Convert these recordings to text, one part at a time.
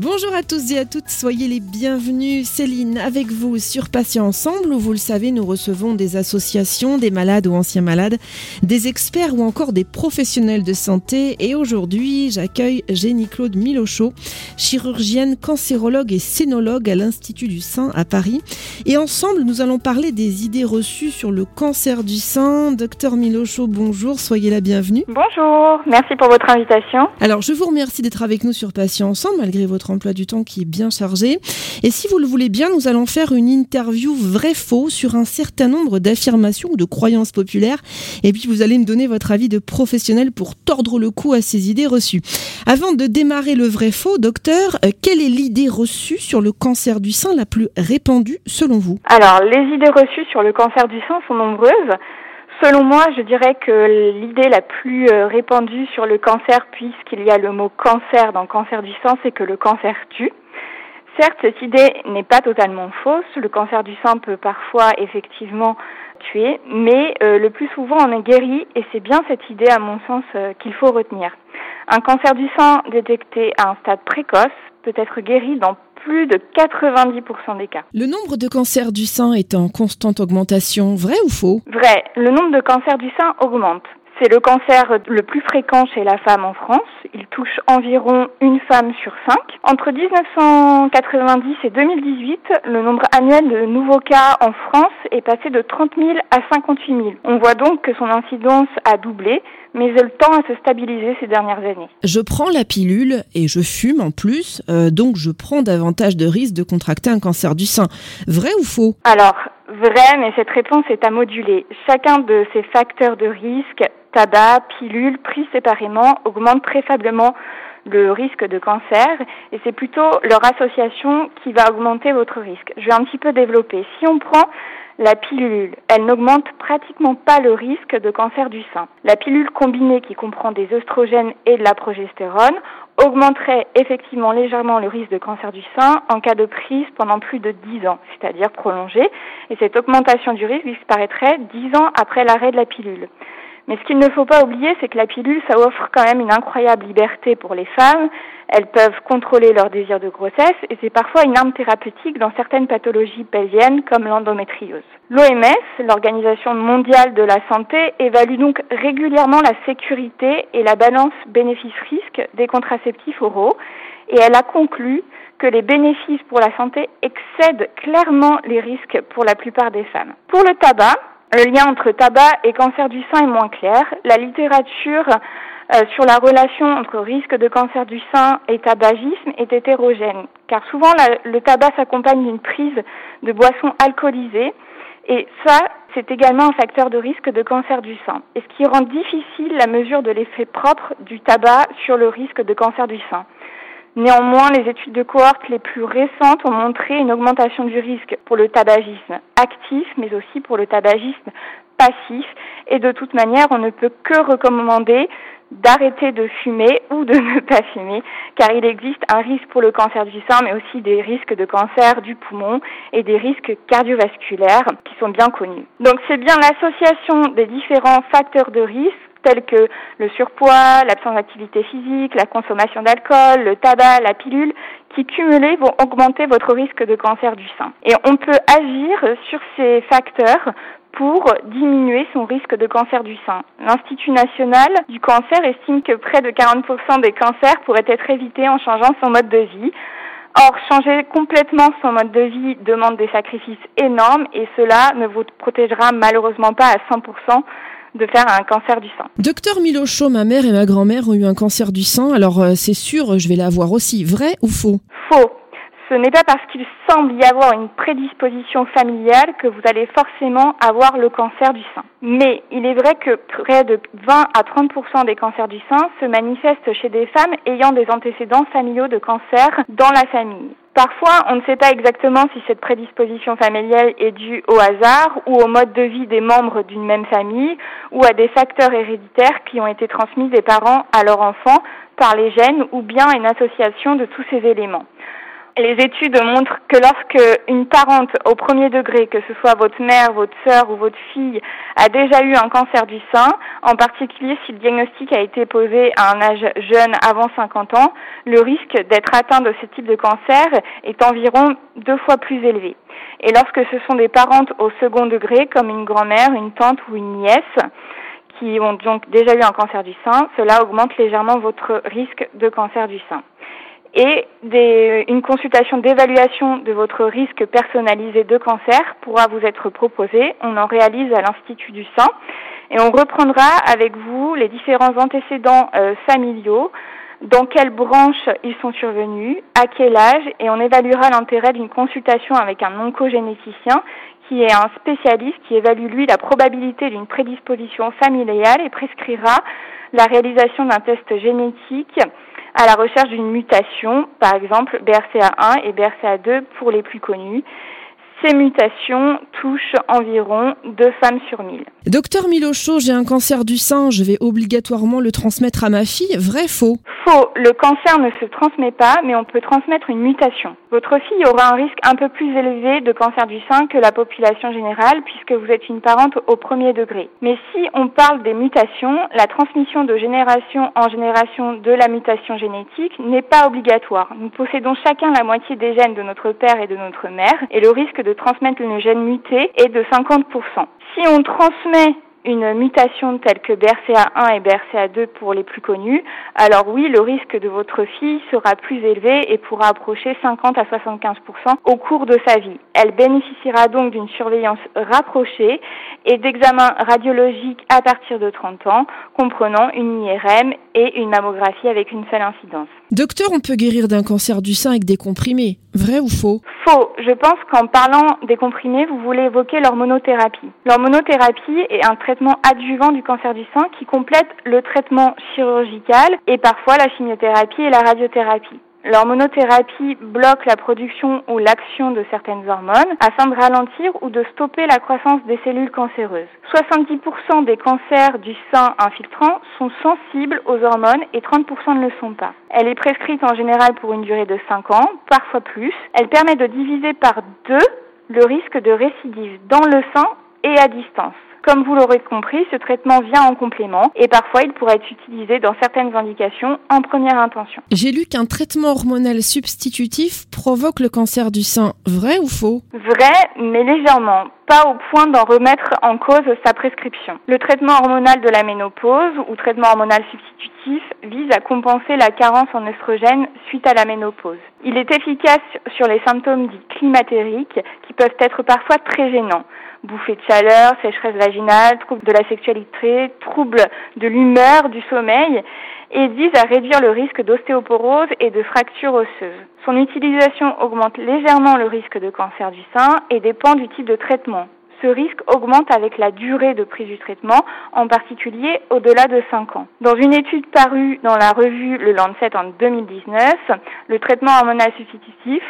Bonjour à tous et à toutes, soyez les bienvenus. Céline, avec vous sur Patients Ensemble, où vous le savez, nous recevons des associations, des malades ou anciens malades, des experts ou encore des professionnels de santé. Et aujourd'hui, j'accueille Jenny-Claude Milochot, chirurgienne, cancérologue et scénologue à l'Institut du Sein à Paris. Et ensemble, nous allons parler des idées reçues sur le cancer du sein. Docteur Milochot, bonjour, soyez la bienvenue. Bonjour, merci pour votre invitation. Alors, je vous remercie d'être avec nous sur Patients Ensemble, malgré votre emploi du temps qui est bien chargé. Et si vous le voulez bien, nous allons faire une interview vrai-faux sur un certain nombre d'affirmations ou de croyances populaires. Et puis vous allez me donner votre avis de professionnel pour tordre le cou à ces idées reçues. Avant de démarrer le vrai-faux, docteur, euh, quelle est l'idée reçue sur le cancer du sein la plus répandue selon vous? Alors, les idées reçues sur le cancer du sein sont nombreuses. Selon moi, je dirais que l'idée la plus euh, répandue sur le cancer, puisqu'il y a le mot cancer dans cancer du sein, c'est que le cancer tue. Certes, cette idée n'est pas totalement fausse. Le cancer du sein peut parfois effectivement tuer, mais euh, le plus souvent on est guéri et c'est bien cette idée, à mon sens, euh, qu'il faut retenir. Un cancer du sein détecté à un stade précoce peut être guéri dans plus de 90% des cas. Le nombre de cancers du sein est en constante augmentation, vrai ou faux? Vrai, le nombre de cancers du sein augmente. C'est le cancer le plus fréquent chez la femme en France. Il touche environ une femme sur cinq. Entre 1990 et 2018, le nombre annuel de nouveaux cas en France est passé de 30 000 à 58 000. On voit donc que son incidence a doublé, mais elle tend à se stabiliser ces dernières années. Je prends la pilule et je fume en plus, euh, donc je prends davantage de risques de contracter un cancer du sein. Vrai ou faux? Alors, vrai, mais cette réponse est à moduler. Chacun de ces facteurs de risque tabac, pilules pris séparément augmente très faiblement le risque de cancer et c'est plutôt leur association qui va augmenter votre risque. Je vais un petit peu développer. Si on prend la pilule, elle n'augmente pratiquement pas le risque de cancer du sein. La pilule combinée qui comprend des oestrogènes et de la progestérone augmenterait effectivement légèrement le risque de cancer du sein en cas de prise pendant plus de 10 ans, c'est-à-dire prolongée, et cette augmentation du risque disparaîtrait 10 ans après l'arrêt de la pilule. Mais ce qu'il ne faut pas oublier, c'est que la pilule, ça offre quand même une incroyable liberté pour les femmes. Elles peuvent contrôler leur désir de grossesse et c'est parfois une arme thérapeutique dans certaines pathologies pelviennes comme l'endométriose. L'OMS, l'Organisation mondiale de la santé, évalue donc régulièrement la sécurité et la balance bénéfice-risque des contraceptifs oraux et elle a conclu que les bénéfices pour la santé excèdent clairement les risques pour la plupart des femmes. Pour le tabac, le lien entre tabac et cancer du sein est moins clair. La littérature euh, sur la relation entre risque de cancer du sein et tabagisme est hétérogène, car souvent le tabac s'accompagne d'une prise de boissons alcoolisées, et ça, c'est également un facteur de risque de cancer du sein, et ce qui rend difficile la mesure de l'effet propre du tabac sur le risque de cancer du sein. Néanmoins, les études de cohorte les plus récentes ont montré une augmentation du risque pour le tabagisme actif, mais aussi pour le tabagisme passif. Et de toute manière, on ne peut que recommander d'arrêter de fumer ou de ne pas fumer, car il existe un risque pour le cancer du sein, mais aussi des risques de cancer du poumon et des risques cardiovasculaires qui sont bien connus. Donc c'est bien l'association des différents facteurs de risque tels que le surpoids, l'absence d'activité physique, la consommation d'alcool, le tabac, la pilule, qui cumulés vont augmenter votre risque de cancer du sein. Et on peut agir sur ces facteurs pour diminuer son risque de cancer du sein. L'Institut national du cancer estime que près de 40% des cancers pourraient être évités en changeant son mode de vie. Or, changer complètement son mode de vie demande des sacrifices énormes et cela ne vous protégera malheureusement pas à 100% de faire un cancer du sein. Docteur Milocho, ma mère et ma grand-mère ont eu un cancer du sein, alors euh, c'est sûr, je vais l'avoir aussi. Vrai ou faux? Faux. Ce n'est pas parce qu'il semble y avoir une prédisposition familiale que vous allez forcément avoir le cancer du sein. Mais il est vrai que près de 20 à 30% des cancers du sein se manifestent chez des femmes ayant des antécédents familiaux de cancer dans la famille. Parfois, on ne sait pas exactement si cette prédisposition familiale est due au hasard ou au mode de vie des membres d'une même famille ou à des facteurs héréditaires qui ont été transmis des parents à leurs enfants par les gènes ou bien une association de tous ces éléments. Les études montrent que lorsque une parente au premier degré, que ce soit votre mère, votre sœur ou votre fille, a déjà eu un cancer du sein, en particulier si le diagnostic a été posé à un âge jeune avant 50 ans, le risque d'être atteint de ce type de cancer est environ deux fois plus élevé. Et lorsque ce sont des parentes au second degré, comme une grand-mère, une tante ou une nièce, qui ont donc déjà eu un cancer du sein, cela augmente légèrement votre risque de cancer du sein. Et une consultation d'évaluation de votre risque personnalisé de cancer pourra vous être proposée. On en réalise à l'Institut du sein et on reprendra avec vous les différents antécédents euh, familiaux, dans quelle branche ils sont survenus, à quel âge, et on évaluera l'intérêt d'une consultation avec un oncogénéticien qui est un spécialiste qui évalue lui la probabilité d'une prédisposition familiale et prescrira la réalisation d'un test génétique à la recherche d'une mutation, par exemple BRCA1 et BRCA2 pour les plus connus. Ces mutations touchent environ deux femmes sur mille. Docteur Milocho, j'ai un cancer du sein, je vais obligatoirement le transmettre à ma fille. Vrai, faux? Faux. Le cancer ne se transmet pas, mais on peut transmettre une mutation. Votre fille aura un risque un peu plus élevé de cancer du sein que la population générale, puisque vous êtes une parente au premier degré. Mais si on parle des mutations, la transmission de génération en génération de la mutation génétique n'est pas obligatoire. Nous possédons chacun la moitié des gènes de notre père et de notre mère, et le risque de transmettre le gène muté est de 50%. Si on transmet une mutation telle que BRCA1 et BRCA2 pour les plus connus, alors oui, le risque de votre fille sera plus élevé et pourra approcher 50 à 75% au cours de sa vie. Elle bénéficiera donc d'une surveillance rapprochée et d'examens radiologiques à partir de 30 ans, comprenant une IRM et une mammographie avec une seule incidence. Docteur, on peut guérir d'un cancer du sein avec des comprimés. Vrai ou faux? Faux. Je pense qu'en parlant des comprimés, vous voulez évoquer l'hormonothérapie. L'hormonothérapie est un traitement adjuvant du cancer du sein qui complète le traitement chirurgical et parfois la chimiothérapie et la radiothérapie. L'hormonothérapie bloque la production ou l'action de certaines hormones afin de ralentir ou de stopper la croissance des cellules cancéreuses. 70% des cancers du sein infiltrant sont sensibles aux hormones et 30% ne le sont pas. Elle est prescrite en général pour une durée de 5 ans, parfois plus. Elle permet de diviser par deux le risque de récidive dans le sein et à distance. Comme vous l'aurez compris, ce traitement vient en complément et parfois il pourrait être utilisé dans certaines indications en première intention. J'ai lu qu'un traitement hormonal substitutif provoque le cancer du sein. Vrai ou faux? Vrai, mais légèrement pas au point d'en remettre en cause sa prescription. Le traitement hormonal de la ménopause ou traitement hormonal substitutif vise à compenser la carence en oestrogène suite à la ménopause. Il est efficace sur les symptômes dits climatériques qui peuvent être parfois très gênants bouffées de chaleur, sécheresse vaginale, troubles de la sexualité, troubles de l'humeur, du sommeil, et vise à réduire le risque d'ostéoporose et de fractures osseuses. Son utilisation augmente légèrement le risque de cancer du sein et dépend du type de traitement ce risque augmente avec la durée de prise du traitement, en particulier au-delà de 5 ans. Dans une étude parue dans la revue Le Lancet en 2019, le traitement hormonal substitutif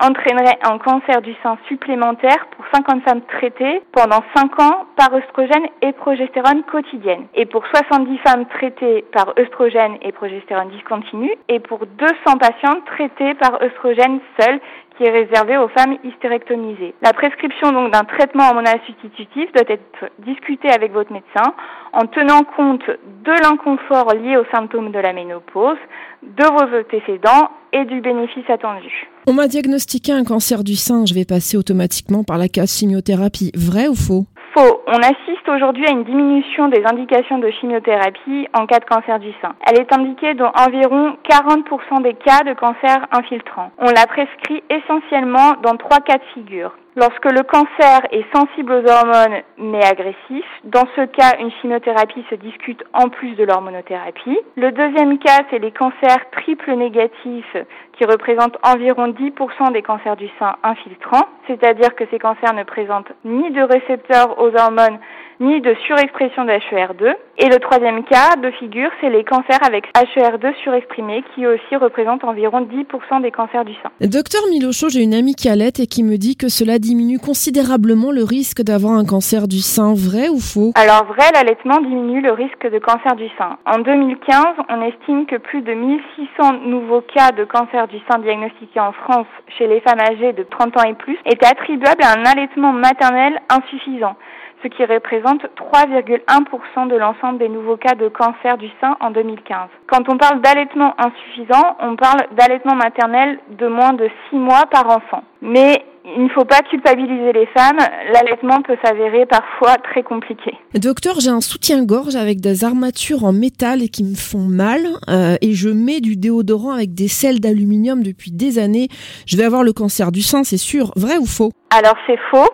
entraînerait un cancer du sein supplémentaire pour 50 femmes traitées pendant 5 ans par œstrogène et progestérone quotidienne, et pour 70 femmes traitées par œstrogène et progestérone discontinu, et pour 200 patientes traitées par œstrogène seul est réservé aux femmes hystérectomisées. La prescription d'un traitement hormonal substitutif doit être discutée avec votre médecin en tenant compte de l'inconfort lié aux symptômes de la ménopause, de vos antécédents et du bénéfice attendu. On m'a diagnostiqué un cancer du sein, je vais passer automatiquement par la case chimiothérapie. Vrai ou faux? Faux. On assiste aujourd'hui à une diminution des indications de chimiothérapie en cas de cancer du sein. Elle est indiquée dans environ 40% des cas de cancer infiltrant. On la prescrit essentiellement dans trois cas de figure. Lorsque le cancer est sensible aux hormones mais agressif, dans ce cas, une chimiothérapie se discute en plus de l'hormonothérapie. Le deuxième cas, c'est les cancers triple négatifs qui représentent environ 10% des cancers du sein infiltrants, c'est-à-dire que ces cancers ne présentent ni de récepteurs aux hormones ni de surexpression de HER2. Et le troisième cas de figure, c'est les cancers avec HER2 surexprimé qui aussi représentent environ 10% des cancers du sein. Docteur Milocho, j'ai une amie qui allait et qui me dit que cela diminue considérablement le risque d'avoir un cancer du sein. Vrai ou faux? Alors vrai, l'allaitement diminue le risque de cancer du sein. En 2015, on estime que plus de 1600 nouveaux cas de cancer du sein diagnostiqués en France chez les femmes âgées de 30 ans et plus étaient attribuables à un allaitement maternel insuffisant ce qui représente 3,1% de l'ensemble des nouveaux cas de cancer du sein en 2015. Quand on parle d'allaitement insuffisant, on parle d'allaitement maternel de moins de 6 mois par enfant. Mais il ne faut pas culpabiliser les femmes, l'allaitement peut s'avérer parfois très compliqué. Docteur, j'ai un soutien-gorge avec des armatures en métal et qui me font mal euh, et je mets du déodorant avec des sels d'aluminium depuis des années. Je vais avoir le cancer du sein, c'est sûr. Vrai ou faux? Alors c'est faux.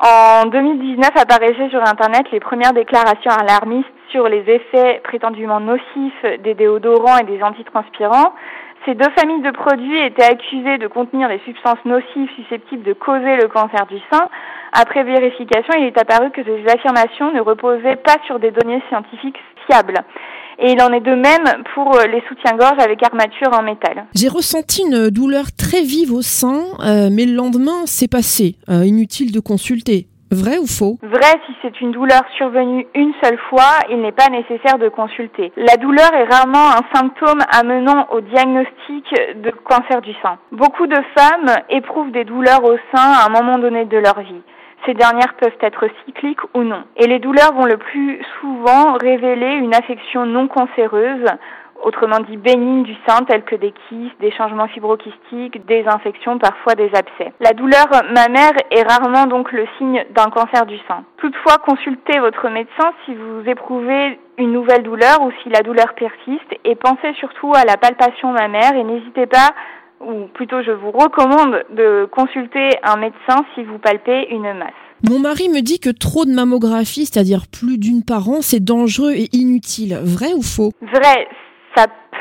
En 2019 apparaissaient sur Internet les premières déclarations alarmistes sur les effets prétendument nocifs des déodorants et des antitranspirants. Ces deux familles de produits étaient accusées de contenir des substances nocives susceptibles de causer le cancer du sein. Après vérification, il est apparu que ces affirmations ne reposaient pas sur des données scientifiques Et il en est de même pour euh, les soutiens-gorge avec armature en métal. J'ai ressenti une douleur très vive au sein, euh, mais le lendemain, c'est passé. Euh, inutile de consulter. Vrai ou faux? Vrai, si c'est une douleur survenue une seule fois, il n'est pas nécessaire de consulter. La douleur est rarement un symptôme amenant au diagnostic de cancer du sein. Beaucoup de femmes éprouvent des douleurs au sein à un moment donné de leur vie. Ces dernières peuvent être cycliques ou non. Et les douleurs vont le plus souvent révéler une affection non cancéreuse, autrement dit bénigne du sein, telles que des kystes, des changements fibrokystiques, des infections, parfois des abcès. La douleur mammaire est rarement donc le signe d'un cancer du sein. Toutefois, consultez votre médecin si vous éprouvez une nouvelle douleur ou si la douleur persiste et pensez surtout à la palpation mammaire et n'hésitez pas ou plutôt je vous recommande de consulter un médecin si vous palpez une masse. Mon mari me dit que trop de mammographie, c'est-à-dire plus d'une par an, c'est dangereux et inutile. Vrai ou faux? Vrai,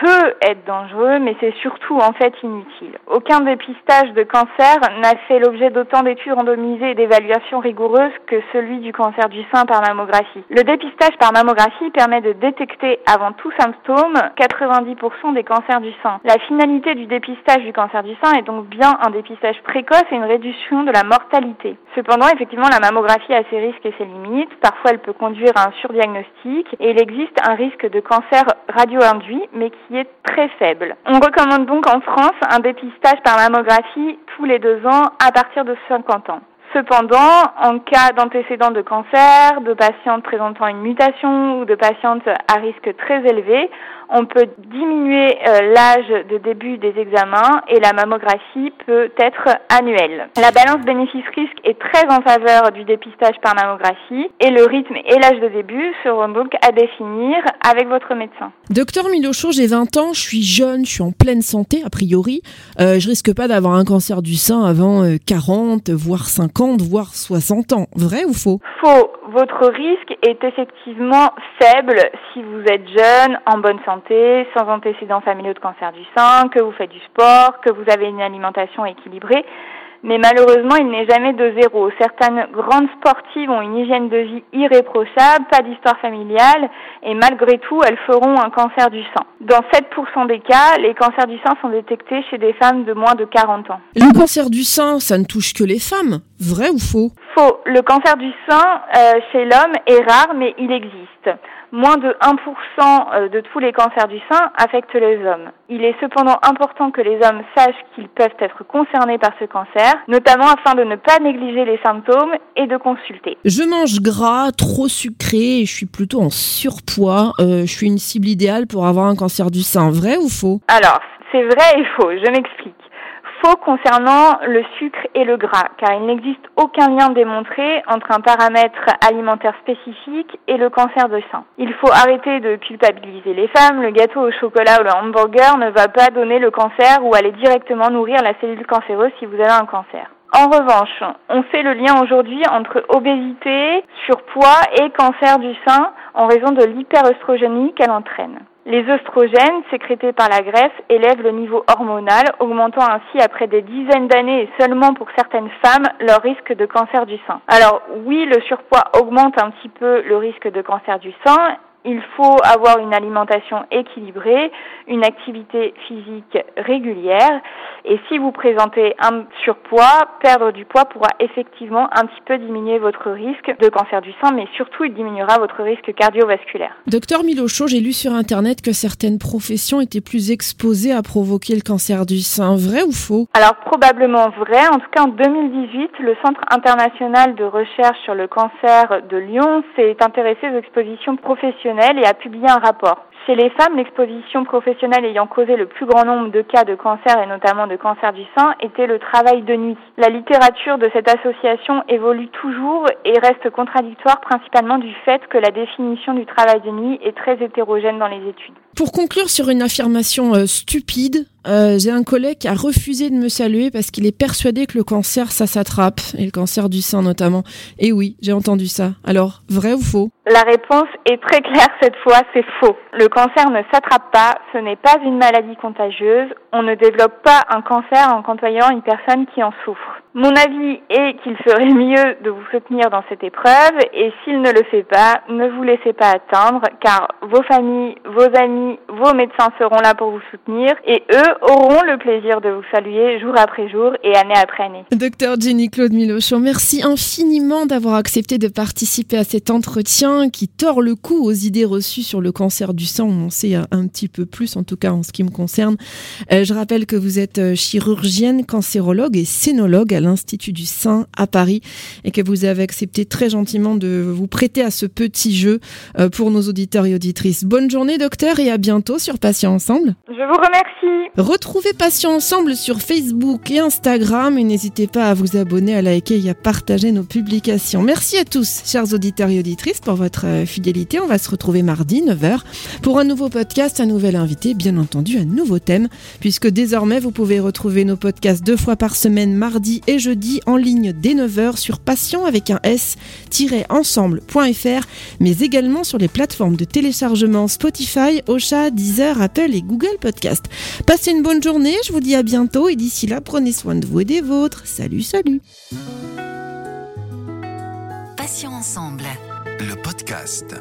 peut être dangereux, mais c'est surtout en fait inutile. Aucun dépistage de cancer n'a fait l'objet d'autant d'études randomisées et d'évaluations rigoureuses que celui du cancer du sein par mammographie. Le dépistage par mammographie permet de détecter avant tout symptôme 90% des cancers du sein. La finalité du dépistage du cancer du sein est donc bien un dépistage précoce et une réduction de la mortalité. Cependant, effectivement, la mammographie a ses risques et ses limites. Parfois, elle peut conduire à un surdiagnostic et il existe un risque de cancer radio-induit, mais qui est très faible. On recommande donc en France un dépistage par mammographie tous les deux ans à partir de 50 ans. Cependant, en cas d'antécédent de cancer, de patientes présentant une mutation ou de patientes à risque très élevé, on peut diminuer euh, l'âge de début des examens et la mammographie peut être annuelle. La balance bénéfice-risque est très en faveur du dépistage par mammographie et le rythme et l'âge de début seront donc à définir avec votre médecin. Docteur Milocho, j'ai 20 ans, je suis jeune, je suis en pleine santé a priori. Euh, je risque pas d'avoir un cancer du sein avant 40, euh, voire 50, voire 60 ans. Vrai ou faux? Faux. Votre risque est effectivement faible si vous êtes jeune, en bonne santé sans antécédents familiaux de cancer du sein, que vous faites du sport, que vous avez une alimentation équilibrée. Mais malheureusement, il n'est jamais de zéro. Certaines grandes sportives ont une hygiène de vie irréprochable, pas d'histoire familiale, et malgré tout, elles feront un cancer du sein. Dans 7% des cas, les cancers du sein sont détectés chez des femmes de moins de 40 ans. Le cancer du sein, ça ne touche que les femmes. Vrai ou faux? Faux. Le cancer du sein euh, chez l'homme est rare, mais il existe moins de 1% euh, de tous les cancers du sein affectent les hommes. Il est cependant important que les hommes sachent qu'ils peuvent être concernés par ce cancer, notamment afin de ne pas négliger les symptômes et de consulter. Je mange gras, trop sucré, je suis plutôt en surpoids. Euh, je suis une cible idéale pour avoir un cancer du sein. Vrai ou faux? Alors, c'est vrai et faux. Je m'explique faux concernant le sucre et le gras, car il n'existe aucun lien démontré entre un paramètre alimentaire spécifique et le cancer de sein. Il faut arrêter de culpabiliser les femmes, le gâteau au chocolat ou le hamburger ne va pas donner le cancer ou aller directement nourrir la cellule cancéreuse si vous avez un cancer. En revanche, on fait le lien aujourd'hui entre obésité, surpoids et cancer du sein en raison de l'hyperestrogénie qu'elle entraîne. Les oestrogènes sécrétés par la graisse élèvent le niveau hormonal, augmentant ainsi après des dizaines d'années et seulement pour certaines femmes leur risque de cancer du sein. Alors oui, le surpoids augmente un petit peu le risque de cancer du sein il faut avoir une alimentation équilibrée, une activité physique régulière. Et si vous présentez un surpoids, perdre du poids pourra effectivement un petit peu diminuer votre risque de cancer du sein, mais surtout il diminuera votre risque cardiovasculaire. Docteur Milocho, j'ai lu sur Internet que certaines professions étaient plus exposées à provoquer le cancer du sein. Vrai ou faux? Alors probablement vrai. En tout cas, en 2018, le Centre international de recherche sur le cancer de Lyon s'est intéressé aux expositions professionnelles et a publié un rapport. Chez les femmes, l'exposition professionnelle ayant causé le plus grand nombre de cas de cancer et notamment de cancer du sein était le travail de nuit. La littérature de cette association évolue toujours et reste contradictoire principalement du fait que la définition du travail de nuit est très hétérogène dans les études. Pour conclure sur une affirmation euh, stupide, euh, j'ai un collègue qui a refusé de me saluer parce qu'il est persuadé que le cancer, ça s'attrape, et le cancer du sein notamment. Et oui, j'ai entendu ça. Alors, vrai ou faux? La réponse est très claire cette fois, c'est faux. Le cancer ne s'attrape pas, ce n'est pas une maladie contagieuse, on ne développe pas un cancer en côtoyant une personne qui en souffre. Mon avis est qu'il ferait mieux de vous soutenir dans cette épreuve et s'il ne le fait pas, ne vous laissez pas atteindre car vos familles, vos amis, vos médecins seront là pour vous soutenir et eux auront le plaisir de vous saluer jour après jour et année après année. Docteur Jenny Claude Milochon, merci infiniment d'avoir accepté de participer à cet entretien qui tord le cou aux idées reçues sur le cancer du sang. On en sait un petit peu plus, en tout cas en ce qui me concerne. Euh, je rappelle que vous êtes euh, chirurgienne, cancérologue et scénologue l'Institut du Sein à Paris et que vous avez accepté très gentiment de vous prêter à ce petit jeu euh, pour nos auditeurs et auditrices. Bonne journée docteur et à bientôt sur Patients Ensemble. Je vous remercie. Retrouvez Patients Ensemble sur Facebook et Instagram et n'hésitez pas à vous abonner, à liker et à partager nos publications. Merci à tous, chers auditeurs et auditrices, pour votre euh, fidélité. On va se retrouver mardi 9h pour un nouveau podcast, un nouvel invité, bien entendu un nouveau thème, puisque désormais vous pouvez retrouver nos podcasts deux fois par semaine, mardi et jeudi en ligne dès 9h sur patient avec un s-ensemble.fr, mais également sur les plateformes de téléchargement Spotify, Ocha, Deezer, Apple et Google Podcast. Passez une bonne journée, je vous dis à bientôt et d'ici là, prenez soin de vous et des vôtres. Salut, salut. Patient ensemble. Le podcast.